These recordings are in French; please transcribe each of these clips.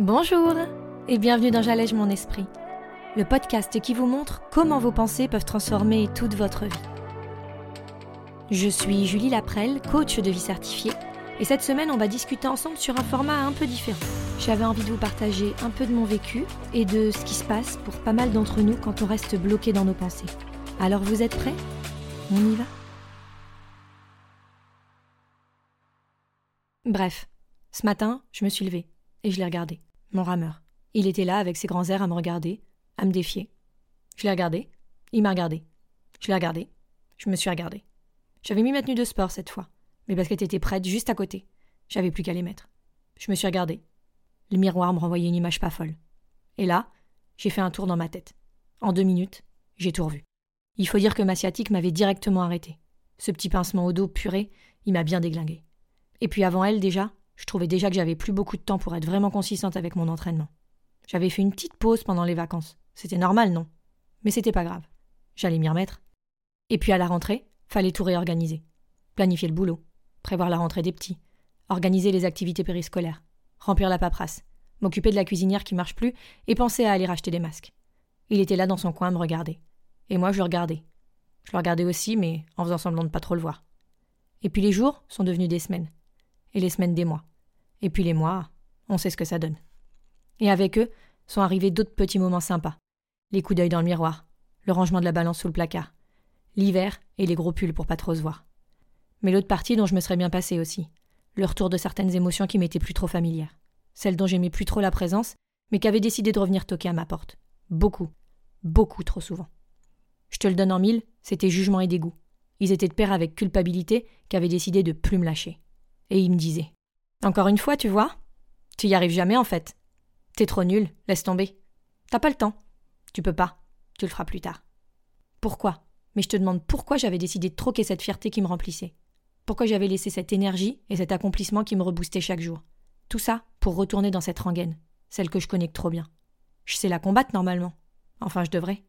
Bonjour et bienvenue dans J'allège mon esprit, le podcast qui vous montre comment vos pensées peuvent transformer toute votre vie. Je suis Julie Laprelle, coach de vie certifiée, et cette semaine on va discuter ensemble sur un format un peu différent. J'avais envie de vous partager un peu de mon vécu et de ce qui se passe pour pas mal d'entre nous quand on reste bloqué dans nos pensées. Alors vous êtes prêts? On y va? Bref, ce matin, je me suis levée et je l'ai regardé, mon rameur. Il était là avec ses grands airs à me regarder, à me défier. Je l'ai regardé, il m'a regardé. Je l'ai regardé, je me suis regardé. J'avais mis ma tenue de sport cette fois. Mes baskets étaient prêtes juste à côté. J'avais plus qu'à les mettre. Je me suis regardé. Le miroir me renvoyait une image pas folle. Et là, j'ai fait un tour dans ma tête. En deux minutes, j'ai tout revu. Il faut dire que ma sciatique m'avait directement arrêté. Ce petit pincement au dos puré, il m'a bien déglingué. Et puis avant elle déjà, je trouvais déjà que j'avais plus beaucoup de temps pour être vraiment consistante avec mon entraînement. J'avais fait une petite pause pendant les vacances. C'était normal, non? Mais c'était pas grave. J'allais m'y remettre. Et puis à la rentrée, fallait tout réorganiser. Planifier le boulot, prévoir la rentrée des petits, organiser les activités périscolaires, remplir la paperasse, m'occuper de la cuisinière qui marche plus et penser à aller racheter des masques. Il était là dans son coin à me regarder. Et moi je le regardais. Je le regardais aussi, mais en faisant semblant de pas trop le voir. Et puis les jours sont devenus des semaines et les semaines des mois. Et puis les mois, on sait ce que ça donne. Et avec eux sont arrivés d'autres petits moments sympas. Les coups d'œil dans le miroir, le rangement de la balance sous le placard, l'hiver et les gros pulls pour pas trop se voir. Mais l'autre partie dont je me serais bien passé aussi, le retour de certaines émotions qui m'étaient plus trop familières, celles dont j'aimais plus trop la présence, mais qui avaient décidé de revenir toquer à ma porte. Beaucoup, beaucoup trop souvent. Je te le donne en mille, c'était jugement et dégoût. Ils étaient de pair avec culpabilité qui avaient décidé de plus me lâcher et il me disait Encore une fois, tu vois Tu y arrives jamais en fait. T'es trop nul, laisse tomber. T'as pas le temps. Tu peux pas. Tu le feras plus tard. Pourquoi? Mais je te demande pourquoi j'avais décidé de troquer cette fierté qui me remplissait. Pourquoi j'avais laissé cette énergie et cet accomplissement qui me reboostait chaque jour? Tout ça pour retourner dans cette rengaine, celle que je connais trop bien. Je sais la combattre normalement. Enfin, je devrais.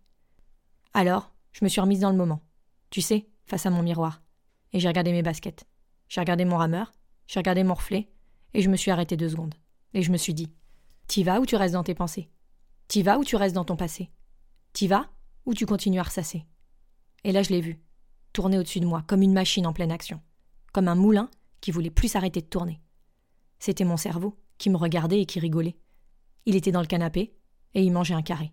Alors, je me suis remise dans le moment. Tu sais, face à mon miroir. Et j'ai regardé mes baskets. J'ai regardé mon rameur, j'ai regardé mon reflet, et je me suis arrêté deux secondes. Et je me suis dit T'y vas ou tu restes dans tes pensées? T'y vas ou tu restes dans ton passé? T'y vas ou tu continues à ressasser? Et là, je l'ai vu, tourner au-dessus de moi, comme une machine en pleine action, comme un moulin qui voulait plus s'arrêter de tourner. C'était mon cerveau qui me regardait et qui rigolait. Il était dans le canapé et il mangeait un carré.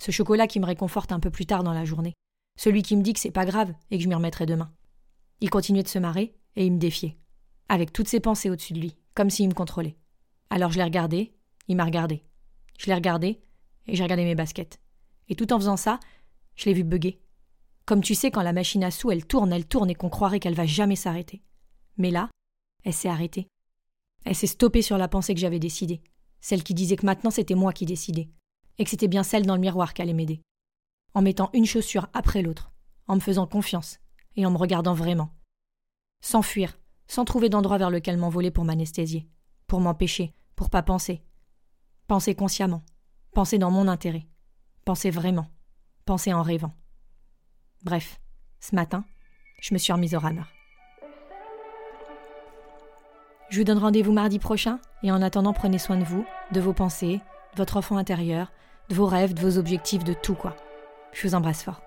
Ce chocolat qui me réconforte un peu plus tard dans la journée. Celui qui me dit que c'est pas grave et que je m'y remettrai demain. Il continuait de se marrer et il me défiait avec toutes ses pensées au-dessus de lui, comme s'il me contrôlait. Alors je l'ai regardé, il m'a regardé. Je l'ai regardé, et j'ai regardé mes baskets. Et tout en faisant ça, je l'ai vu bugger. Comme tu sais, quand la machine à sous, elle tourne, elle tourne et qu'on croirait qu'elle va jamais s'arrêter. Mais là, elle s'est arrêtée. Elle s'est stoppée sur la pensée que j'avais décidée. Celle qui disait que maintenant c'était moi qui décidais. Et que c'était bien celle dans le miroir qui allait m'aider. En mettant une chaussure après l'autre. En me faisant confiance. Et en me regardant vraiment. Sans fuir, sans trouver d'endroit vers lequel m'envoler pour m'anesthésier, pour m'empêcher, pour pas penser. Penser consciemment, penser dans mon intérêt, penser vraiment, penser en rêvant. Bref, ce matin, je me suis remise au rameur. Je vous donne rendez-vous mardi prochain et en attendant prenez soin de vous, de vos pensées, de votre enfant intérieur, de vos rêves, de vos objectifs, de tout quoi. Je vous embrasse fort.